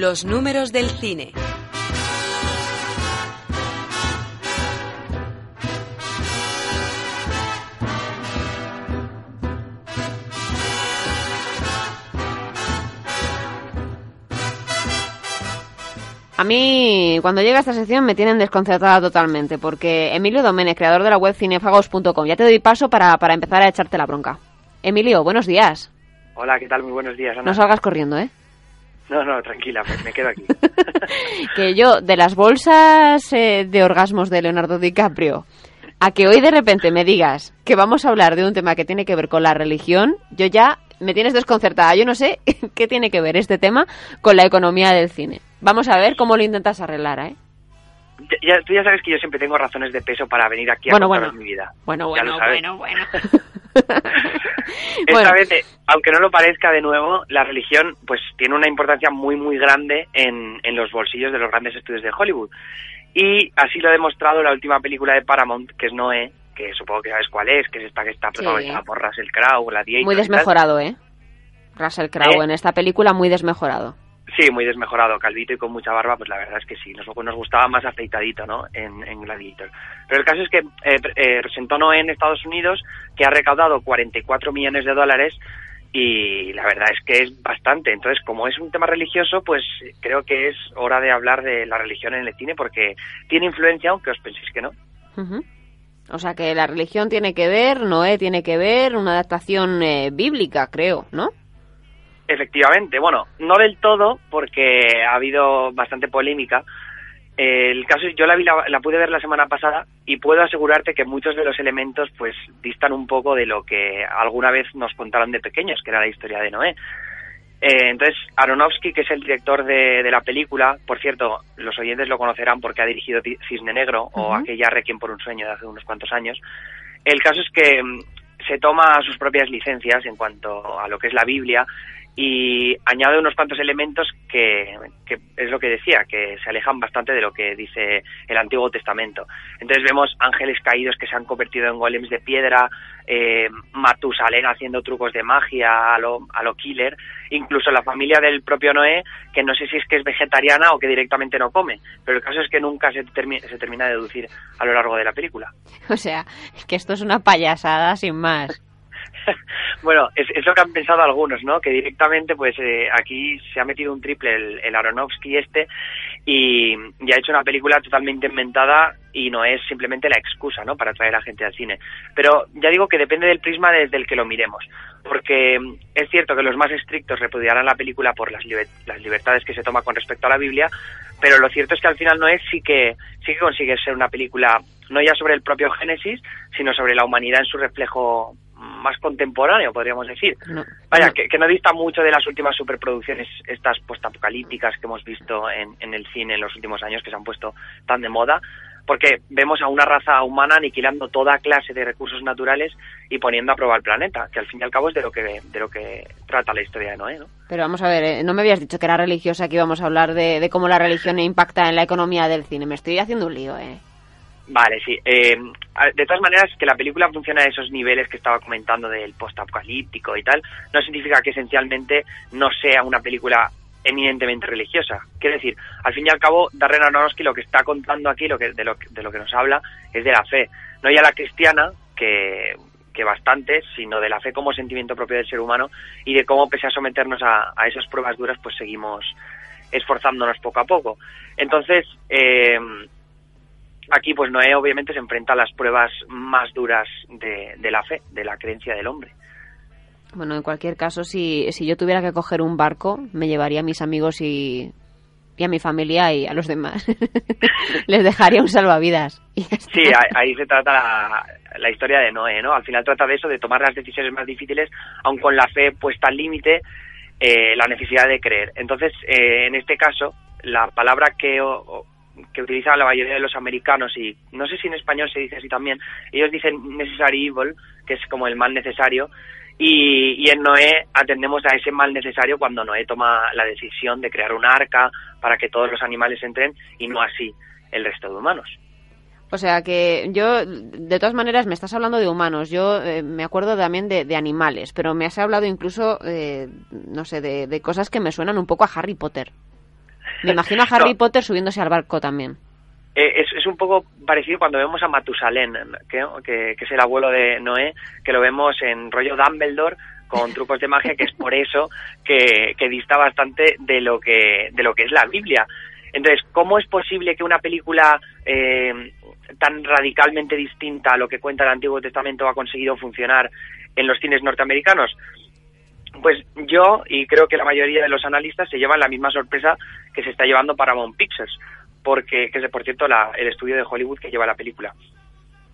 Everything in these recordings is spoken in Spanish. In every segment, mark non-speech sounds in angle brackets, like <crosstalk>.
Los números del cine. A mí, cuando llega esta sección, me tienen desconcertada totalmente, porque Emilio Domenech, creador de la web cinefagos.com, ya te doy paso para, para empezar a echarte la bronca. Emilio, buenos días. Hola, ¿qué tal? Muy buenos días, Ana. No salgas corriendo, ¿eh? No, no, tranquila, me, me quedo aquí. <laughs> que yo, de las bolsas eh, de orgasmos de Leonardo DiCaprio, a que hoy de repente me digas que vamos a hablar de un tema que tiene que ver con la religión, yo ya me tienes desconcertada. Yo no sé <laughs> qué tiene que ver este tema con la economía del cine. Vamos a ver cómo lo intentas arreglar, ¿eh? Ya- tú ya sabes que yo siempre tengo razones de peso para venir aquí a Bueno, mi vida. Bueno, bueno, bueno, bueno. <laughs> Esta Bueno. vez, eh, aunque no lo parezca de nuevo, la religión pues tiene una importancia muy muy grande en, en los bolsillos de los grandes estudios de Hollywood. Y así lo ha demostrado la última película de Paramount, que es Noé, que supongo que sabes cuál es, que es esta que está protagonizada por Russell Crowe, Gladiator Muy desmejorado, ¿eh? Russell Crowe ¿Eh? en esta película muy desmejorado. Sí, muy desmejorado, calvito y con mucha barba, pues la verdad es que sí, nos, nos gustaba más afeitadito, ¿no? En, Gladiator. Pero el caso es que eh, eh, en Estados Unidos, que ha recaudado 44 millones de dólares y la verdad es que es bastante. Entonces, como es un tema religioso, pues creo que es hora de hablar de la religión en el cine porque tiene influencia, aunque os penséis que no. O sea que la religión tiene que ver, Noé tiene que ver, una adaptación eh, bíblica, creo, ¿no? Efectivamente, bueno, no del todo, porque ha habido bastante polémica. El caso es, yo la, vi, la, la pude ver la semana pasada y puedo asegurarte que muchos de los elementos pues distan un poco de lo que alguna vez nos contaron de pequeños, que era la historia de Noé. Eh, entonces, Aronofsky, que es el director de, de la película, por cierto, los oyentes lo conocerán porque ha dirigido Cisne Negro o aquella Requiem por un sueño de hace unos cuantos años. El caso es que mm, se toma sus propias licencias en cuanto a lo que es la Biblia y añade unos cuantos elementos que, es lo que decía, que se alejan bastante de lo que dice el Antiguo Testamento. Entonces vemos ángeles caídos que se han convertido en golems de piedra, eh, Matusalén haciendo trucos de magia a lo, a lo killer, incluso la familia del propio Noé, que no sé si es que es vegetariana o que directamente no come, pero el caso es que nunca se, se termina de deducir a lo largo de la película. <laughs> O sea, que esto es una payasada sin más. <laughs> Bueno, es, lo que han pensado algunos, ¿no? Que directamente, pues eh, aquí se ha metido un triple el, el Aronofsky este y, ha hecho una película totalmente inventada y no es simplemente la excusa, ¿no? Para traer a gente al cine. Pero ya digo que depende del prisma desde el que lo miremos, porque es cierto que los más estrictos repudiarán la película por las, las libertades que se toma con respecto a la Biblia, pero lo cierto es que al final no es sí que sí que consigue ser una película no ya sobre el propio Génesis, sino sobre la humanidad en su reflejo más contemporáneo, podríamos decir. No, Vaya, no. que, que no dista mucho de las últimas superproducciones, estas postapocalípticas que hemos visto en, en el cine en los últimos años, que se han puesto tan de moda, porque vemos a una raza humana aniquilando toda clase de recursos naturales y poniendo a prueba el planeta, que al fin y al cabo es de lo que, de lo que trata la historia de Noé, ¿no? Pero vamos a ver, eh, no me habías dicho que era religiosa, que íbamos a hablar de, de cómo la religión impacta en la economía del cine. Me estoy haciendo un lío, ¿eh? Vale, sí. Eh, de todas maneras, que la película funciona a esos niveles que estaba comentando del postapocalíptico y tal, no significa que esencialmente no sea una película eminentemente religiosa. Quiero decir, al fin y al cabo, Darren Aronofsky lo que está contando aquí, lo que, de, lo, de lo que nos habla, es de la fe. No ya la cristiana, que, que bastante, sino de la fe como sentimiento propio del ser humano y de cómo, pese a someternos a, a esas pruebas duras, pues seguimos esforzándonos poco a poco. Entonces, eh, aquí pues Noé obviamente se enfrenta a las pruebas más duras de, de la fe, de la creencia del hombre. Bueno, en cualquier caso, si, si yo tuviera que coger un barco, me llevaría a mis amigos y, y a mi familia y a los demás. <laughs> Les dejaría un salvavidas. <laughs> Sí, ahí, ahí se trata la, la historia de Noé, ¿no? Al final trata de eso, de tomar las decisiones más difíciles, aun con la fe puesta al límite, eh, la necesidad de creer. Entonces, eh, en este caso, la palabra que, o- que utilizan la mayoría de los americanos, y no sé si en español se dice así también, ellos dicen necessary evil, que es como el mal necesario, y, en Noé atendemos a ese mal necesario cuando Noé toma la decisión de crear un arca para que todos los animales entren y no así el resto de humanos. O sea que yo, de todas maneras, me estás hablando de humanos. Yo eh, me acuerdo también de, de animales, pero me has hablado incluso, eh, no sé, de cosas que me suenan un poco a Harry Potter. Me imagino a Harry Potter subiéndose al barco también. Eh, es, es, un poco parecido cuando vemos a Matusalén, que, que, es el abuelo de Noé, que lo vemos en rollo Dumbledore con <laughs> trucos de magia, que es por eso que, que dista bastante de lo que, de lo que es la Biblia. Entonces, ¿cómo es posible que una película eh, tan radicalmente distinta a lo que cuenta el Antiguo Testamento ha conseguido funcionar en los cines norteamericanos? Pues yo y creo que la mayoría de los analistas se llevan la misma sorpresa que se está llevando Paramount Pictures, porque que es por cierto la, el estudio de Hollywood que lleva la película.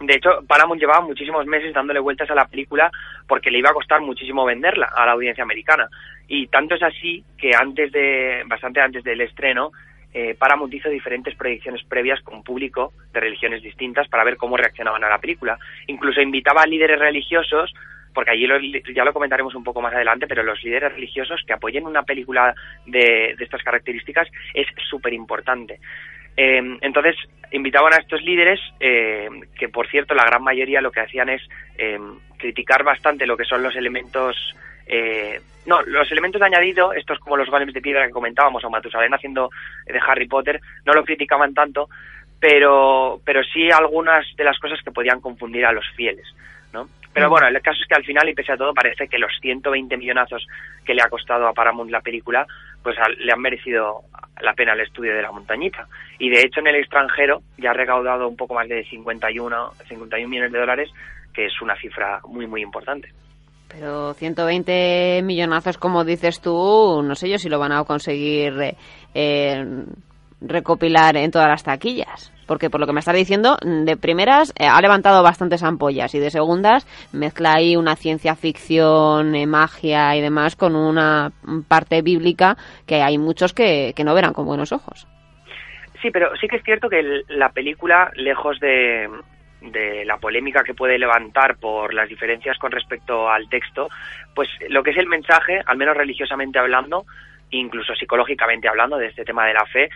De hecho, Paramount llevaba muchísimos meses dándole vueltas a la película porque le iba a costar muchísimo venderla a la audiencia americana. Y tanto es así que antes de, bastante antes del estreno, eh, Paramount hizo diferentes proyecciones previas con público de religiones distintas para ver cómo reaccionaban a la película. Incluso invitaba a líderes religiosos, porque allí ya lo comentaremos un poco más adelante, pero los líderes religiosos que apoyen una película de, estas características es súper importante. Eh, entonces, invitaban a estos líderes, eh, que por cierto la gran mayoría lo que hacían es criticar bastante lo que son los elementos eh, no, los elementos de añadido, estos como los golems de piedra que comentábamos, o Matusalén haciendo de Harry Potter, no lo criticaban tanto, pero, pero sí algunas de las cosas que podían confundir a los fieles, ¿no? Pero mm. bueno, el caso es que al final, y pese a todo, parece que los 120 millonazos que le ha costado a Paramount la película, pues le han merecido la pena el estudio de la montañita. Y de hecho, en el extranjero ya ha recaudado un poco más de 51, 51 millones de dólares, que es una cifra muy, muy importante. Pero 120 millonazos, como dices tú, no sé yo si lo van a conseguir eh, recopilar en todas las taquillas. Porque por lo que me estás diciendo, de primeras eh, ha levantado bastantes ampollas y de segundas mezcla ahí una ciencia ficción, eh, magia y demás con una parte bíblica que hay muchos que, no verán con buenos ojos. Sí, pero sí que es cierto que la película, lejos de, de la polémica que puede levantar por las diferencias con respecto al texto, pues lo que es el mensaje, al menos religiosamente hablando, incluso psicológicamente hablando de este tema de la fe,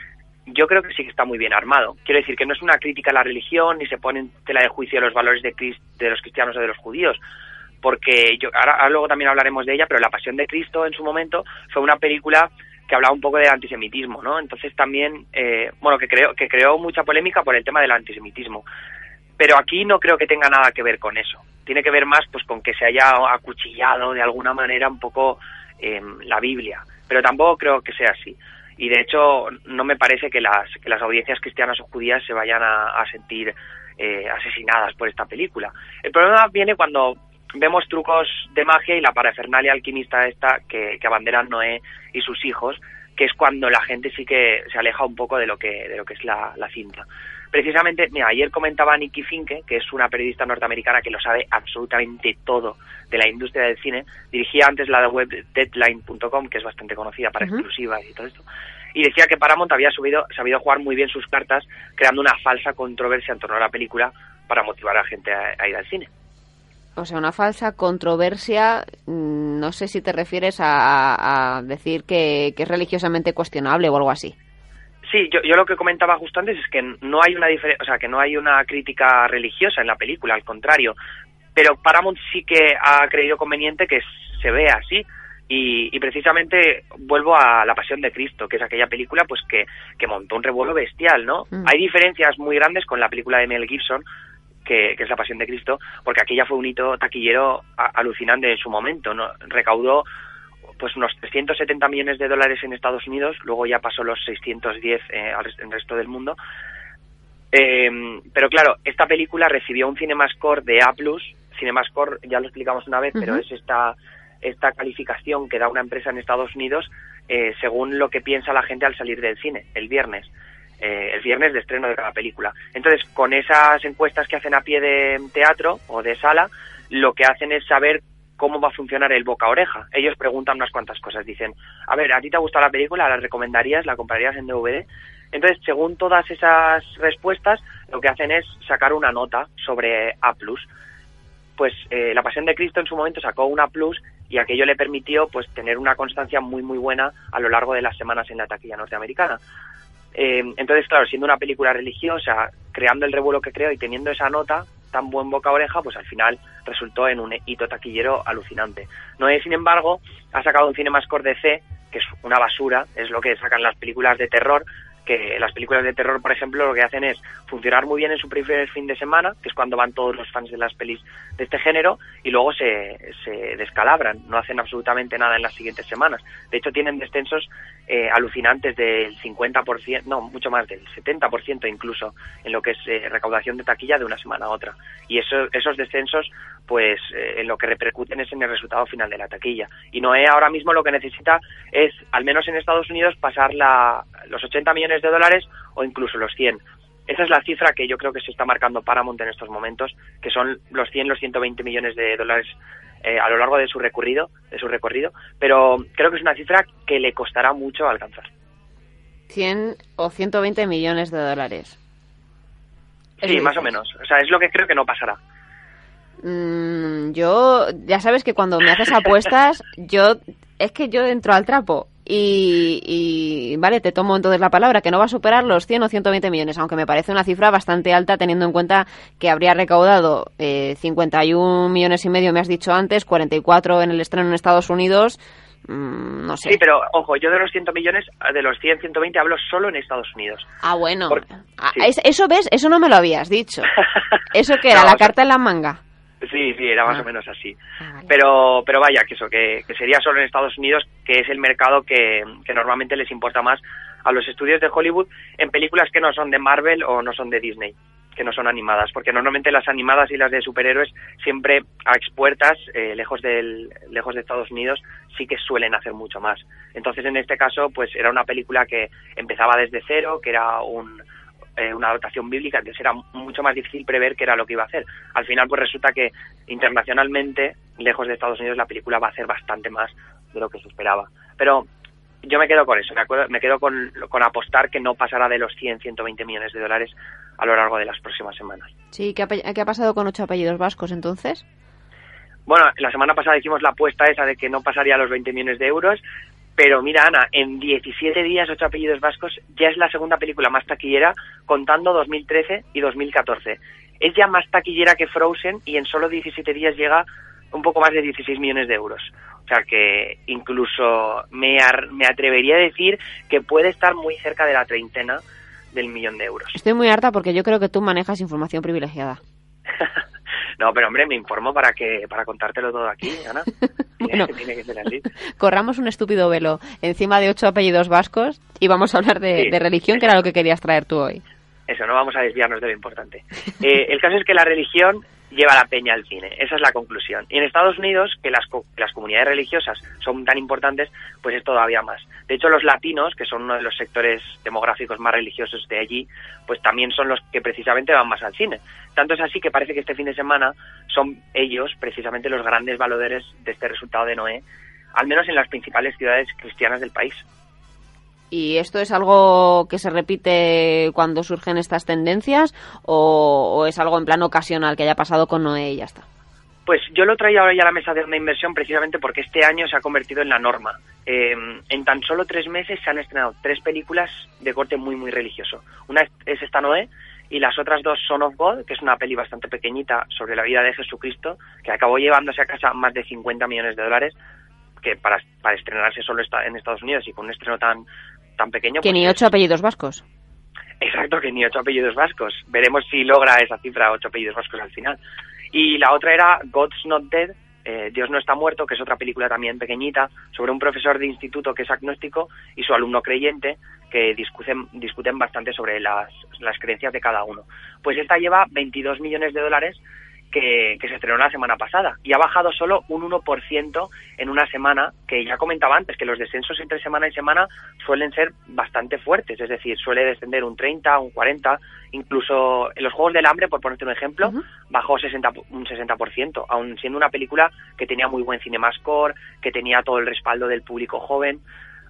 yo creo que sí que está muy bien armado. Quiero decir que no es una crítica a la religión ni se pone en tela de juicio los valores de, de los cristianos o de los judíos, porque yo ahora, luego también hablaremos de ella, pero La Pasión de Cristo en su momento fue una película que hablaba un poco del antisemitismo, ¿no? Entonces también, eh, bueno, que creó, que creó mucha polémica por el tema del antisemitismo. Pero aquí no creo que tenga nada que ver con eso. Tiene que ver más pues con que se haya acuchillado de alguna manera un poco em, la Biblia. Pero tampoco creo que sea así. Y de hecho no me parece que las, que las audiencias cristianas o judías se vayan a, sentir eh, asesinadas por esta película. El problema viene cuando vemos trucos de magia y la parafernalia alquimista esta que, que abanderan Noé y sus hijos, que es cuando la gente sí que se aleja un poco de lo que, de lo que es la, la cinta precisamente, mira, ayer comentaba Nikki Finke, que es una periodista norteamericana que lo sabe absolutamente todo de la industria del cine, dirigía antes la web deadline.com, que es bastante conocida para exclusivas y todo esto, y decía que Paramount había subido, sabido jugar muy bien sus cartas, creando una falsa controversia en torno a la película para motivar a la gente a, ir al cine. O sea, una falsa controversia, mm, no sé si te refieres a, decir que es religiosamente cuestionable o algo así. Sí, yo, yo lo que comentaba justo antes es que no hay una o sea, que no hay una crítica religiosa en la película, al contrario. Pero Paramount sí que ha creído conveniente que se vea así. Y, precisamente vuelvo a La Pasión de Cristo, que es aquella película pues que, que montó un revuelo bestial, ¿no? Mm. Hay diferencias muy grandes con la película de Mel Gibson, que, que, es La Pasión de Cristo, porque aquella fue un hito taquillero alucinante en su momento, ¿no? Recaudó pues unos 370 millones de dólares en Estados Unidos, luego ya pasó los 610 eh, al el resto del mundo. Eh, pero claro, esta película recibió un CinemaScore de A+, CinemaScore ya lo explicamos una vez, pero es esta, esta calificación que da una empresa en Estados Unidos eh, según lo que piensa la gente al salir del cine, el viernes. Eh, el viernes de estreno de cada película. Entonces, con esas encuestas que hacen a pie de teatro o de sala, lo que hacen es saber cómo va a funcionar el boca oreja. Ellos preguntan unas cuantas cosas. Dicen, a ver, ¿a ti te ha gustado la película? ¿La recomendarías? ¿La comprarías en DVD? Entonces, según todas esas respuestas, lo que hacen es sacar una nota sobre A+. Pues eh, La Pasión de Cristo en su momento sacó una Plus y aquello le permitió pues tener una constancia muy muy buena a lo largo de las semanas en la taquilla norteamericana. Eh, entonces, claro, siendo una película religiosa, creando el revuelo que creo y teniendo esa nota, tan buen boca oreja, pues al final resultó en un hito taquillero alucinante. Noé, sin embargo, ha sacado un CinemaScore de C, que es una basura, es lo que sacan las películas de terror, que las películas de terror, por ejemplo, lo que hacen es funcionar muy bien en su primer fin de semana, que es cuando van todos los fans de las pelis de este género, y luego se, se descalabran, no hacen absolutamente nada en las siguientes semanas. De hecho, tienen descensos eh, alucinantes del 50%, no, mucho más del 70% incluso, en lo que es eh, recaudación de taquilla de una semana a otra. Y eso, esos descensos, pues, eh, en lo que repercuten es en el resultado final de la taquilla. Y Noé ahora mismo lo que necesita es, al menos en Estados Unidos, pasar la, los 80 millones de dólares o incluso los 100. Esa es la cifra que yo creo que se está marcando Paramount en estos momentos, que son los 100, los 120 millones de dólares eh, a lo largo de su recorrido, de su recorrido, pero creo que es una cifra que le costará mucho alcanzar. 100 o 120 millones de dólares. Sí, más o menos. O sea, es lo que creo que no pasará. Mm, yo, ya sabes que cuando me haces apuestas, yo es que yo entro al trapo y, vale, te tomo entonces la palabra, que no va a superar los 100 o 120 millones, aunque me parece una cifra bastante alta teniendo en cuenta que habría recaudado eh, 51 millones y medio, me has dicho antes, 44 en el estreno en Estados Unidos. Mm, no sé. Sí, pero ojo, yo de los 100 millones, de los 100, 120 hablo solo en Estados Unidos. Ah, bueno. Ah, eso ves, eso no me lo habías dicho. <laughs> ¿Eso que era? ¿La carta en la manga? Sí, sí, era más o ah. menos así. Ah, pero, pero vaya, que eso, que, sería solo en Estados Unidos, que es el mercado que, normalmente les importa más a los estudios de Hollywood en películas que no son de Marvel o no son de Disney que no son animadas, porque normalmente las animadas y las de superhéroes siempre a expuertas, eh, lejos del, lejos de Estados Unidos, sí que suelen hacer mucho más. Entonces, en este caso, pues era una película que empezaba desde cero, que era un, eh, una adaptación bíblica, entonces era mucho más difícil prever qué era lo que iba a hacer. Al final, pues resulta que internacionalmente, lejos de Estados Unidos, la película va a hacer bastante más de lo que se esperaba. Pero yo me quedo con eso, me, me quedo con, con, apostar que no pasará de los 100, 120 millones de dólares a lo largo de las próximas semanas. Sí, ¿qué ha, qué ha pasado con ocho apellidos vascos entonces? Bueno, la semana pasada hicimos la apuesta esa de que no pasaría los 20 millones de euros, pero mira, Ana, en 17 días, ocho apellidos vascos, ya es la segunda película más taquillera, contando 2013 y 2014. Es ya más taquillera que Frozen y en solo 17 días llega un poco más de 16 millones de euros. O sea que incluso me, me atrevería a decir que puede estar muy cerca de la treintena del millón de euros. Estoy muy harta porque yo creo que tú manejas información privilegiada. <laughs> No, pero hombre, me informo para que para contártelo todo aquí, Ana. <laughs> bueno, tiene que ser así. Corramos un estúpido velo encima de ocho apellidos vascos y vamos a hablar de, religión, que era lo que querías traer tú hoy. Eso, no vamos a desviarnos de lo importante. Eh, el caso es que la religión lleva la peña al cine. Esa es la conclusión. Y en Estados Unidos, que las, las comunidades religiosas son tan importantes, pues es todavía más. De hecho, los latinos, que son uno de los sectores demográficos más religiosos de allí, pues también son los que precisamente van más al cine. Tanto es así que parece que este fin de semana son ellos precisamente los grandes valores de este resultado de Noé, al menos en las principales ciudades cristianas del país. ¿Y esto es algo que se repite cuando surgen estas tendencias o, es algo en plan ocasional que haya pasado con Noé y ya está? Pues yo lo traía ahora ya a la mesa de una inversión precisamente porque este año se ha convertido en la norma. Em, en tan solo tres meses se han estrenado tres películas de corte muy, muy religioso. Una es esta Noé y las otras dos Son of God, que es una peli bastante pequeñita sobre la vida de Jesucristo, que acabó llevándose a casa más de 50 millones de dólares, que para, para estrenarse solo está en Estados Unidos y con un estreno tan, tan pequeño. Que pues ni ocho apellidos vascos. Exacto, que ni ocho apellidos vascos. Veremos si logra esa cifra, ocho apellidos vascos al final. Y la otra era God's Not Dead, eh, Dios no está muerto, que es otra película también pequeñita, sobre un profesor de instituto que es agnóstico y su alumno creyente, que discuten, discuten bastante sobre las, las creencias de cada uno. Pues esta lleva 22 millones de dólares que, se estrenó la semana pasada. Y ha bajado solo un 1% en una semana, que ya comentaba antes que los descensos entre semana y semana suelen ser bastante fuertes, es decir, suele descender un 30, un 40, incluso en los Juegos del Hambre, por ponerte un ejemplo, bajó 60, un 60%, aun siendo una película que tenía muy buen cinemascore, que tenía todo el respaldo del público joven.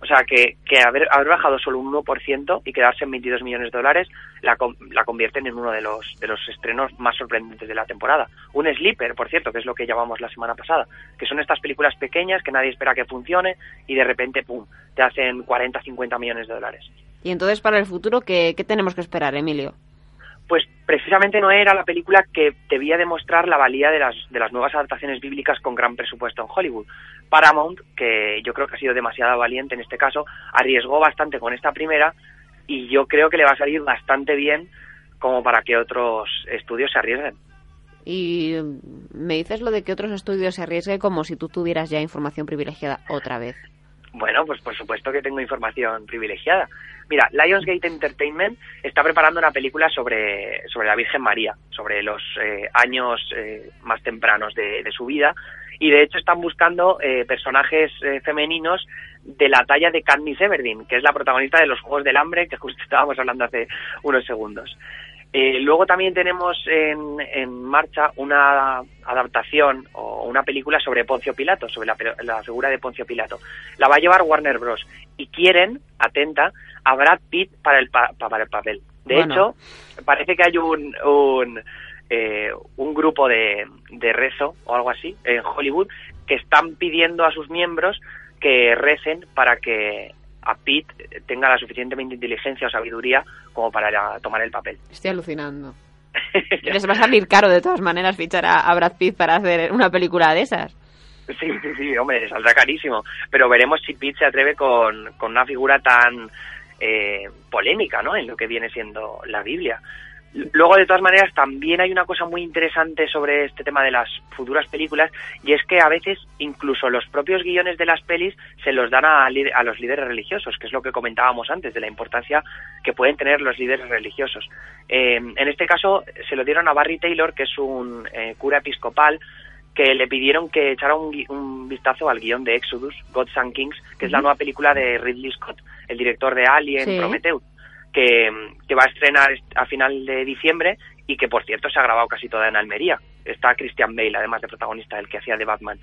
O sea, que, que haber, haber bajado solo un 1% y quedarse en 22 millones de dólares la, la convierten en uno de los, de los estrenos más sorprendentes de la temporada. Un sleeper, por cierto, que es lo que llamamos la semana pasada, que son estas películas pequeñas que nadie espera que funcione y de repente, ¡pum!, te hacen 40, 50 millones de dólares. Y entonces, para el futuro, ¿qué, qué tenemos que esperar, Emilio? Pues precisamente no era la película que debía demostrar la valía de las, de las nuevas adaptaciones bíblicas con gran presupuesto en Hollywood. Paramount, que yo creo que ha sido demasiado valiente en este caso, arriesgó bastante con esta primera y yo creo que le va a salir bastante bien como para que otros estudios se arriesguen. Y me dices lo de que otros estudios se arriesguen como si tú tuvieras ya información privilegiada otra vez. Bueno, pues por supuesto que tengo información privilegiada. Mira, Lionsgate Entertainment está preparando una película sobre, sobre la Virgen María, sobre los eh, años eh, más tempranos de, su vida, y de hecho están buscando eh, personajes femeninos de la talla de Katniss Everdeen, que es la protagonista de los Juegos del Hambre, que justo estábamos hablando hace unos segundos. Eh, luego también tenemos en, en, marcha una adaptación o una película sobre Poncio Pilato, sobre la, figura de Poncio Pilato. La va a llevar Warner Bros. Y quieren, atenta, a Brad Pitt para el, para el papel. De hecho, parece que hay un, un, eh, un grupo de, de rezo o algo así en Hollywood que están pidiendo a sus miembros que recen para que a Pete tenga la suficientemente inteligencia o sabiduría como para tomar el papel. Estoy alucinando. <laughs> Les va a salir caro de todas maneras fichar a, Brad Pitt para hacer una película de esas. Sí, sí, sí, hombre, saldrá carísimo. Pero veremos si Pitt se atreve con, con una figura tan eh, polémica, ¿no? En lo que viene siendo la Biblia. Luego, de todas maneras, también hay una cosa muy interesante sobre este tema de las futuras películas y es que a veces incluso los propios guiones de las pelis se los dan a, a, los líderes religiosos, que es lo que comentábamos antes de la importancia que pueden tener los líderes religiosos. Eh, en este caso se lo dieron a Barry Taylor, que es un eh, cura episcopal que le pidieron que echara un, vistazo al guion de Exodus, Gods and Kings, que es la nueva película de Ridley Scott, el director de Alien, Prometheus que, va a estrenar a final de diciembre y que, por cierto, se ha grabado casi toda en Almería. Está Christian Bale, además de protagonista, el que hacía de Batman,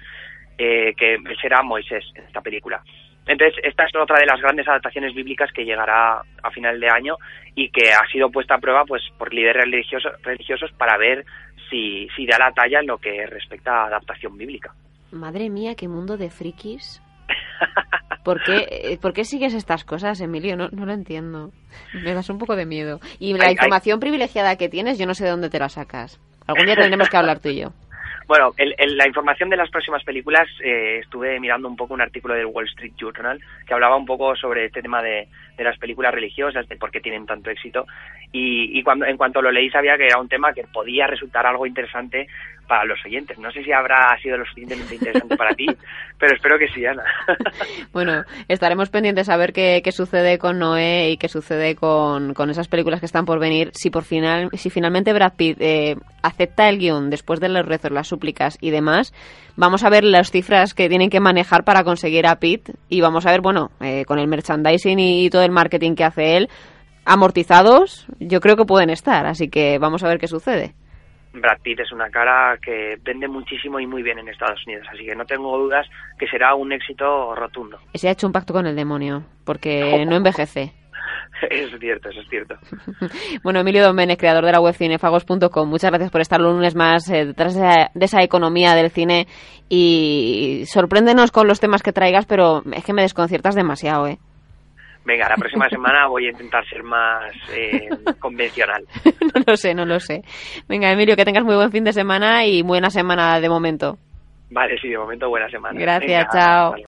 eh, que será Moisés en esta película. Entonces, esta es otra de las grandes adaptaciones bíblicas que llegará a final de año y que ha sido puesta a prueba pues por líderes religiosos, religiosos para ver si, si da la talla en lo que respecta a adaptación bíblica. Madre mía, qué mundo de frikis. ¿Por qué, eh, ¿Por qué sigues estas cosas, Emilio? No, no lo entiendo. Me das un poco de miedo. Y la información privilegiada que tienes, yo no sé de dónde te la sacas. Algún día tendremos que hablar tú y yo. Bueno, la información de las próximas películas, eh, estuve mirando un poco un artículo del Wall Street Journal que hablaba un poco sobre este tema de, de las películas religiosas, de por qué tienen tanto éxito. Y, y, cuando en cuanto lo leí sabía que era un tema que podía resultar algo interesante para los oyentes. No sé si habrá sido lo suficientemente interesante para ti, <laughs> pero espero que sí, Ana. <laughs> bueno, estaremos pendientes a ver qué, qué sucede con Noé y qué sucede con, con, esas películas que están por venir. Si por final, si finalmente Brad Pitt eh, acepta el guion después de los rezos, las súplicas y demás, vamos a ver las cifras que tienen que manejar para conseguir a Pitt y vamos a ver, bueno, eh, con el merchandising y todo el marketing que hace él, amortizados, yo creo que pueden estar. Así que vamos a ver qué sucede. Brad Pitt es una cara que vende muchísimo y muy bien en Estados Unidos, así que no tengo dudas que será un éxito rotundo. Se ha hecho un pacto con el demonio, porque no envejece. <laughs> Eso es cierto, eso es cierto. <laughs> bueno, Emilio Domenech, creador de la web cinefagos.com, muchas gracias por estar un lunes más eh, detrás de esa, economía del cine y sorpréndenos con los temas que traigas, pero es que me desconciertas demasiado, ¿eh? Venga, la próxima <laughs> semana voy a intentar ser más eh, convencional. no lo sé, no lo sé. Venga, Emilio, que tengas muy buen fin de semana y buena semana de momento. Vale, sí, de momento buena semana. Gracias, chao.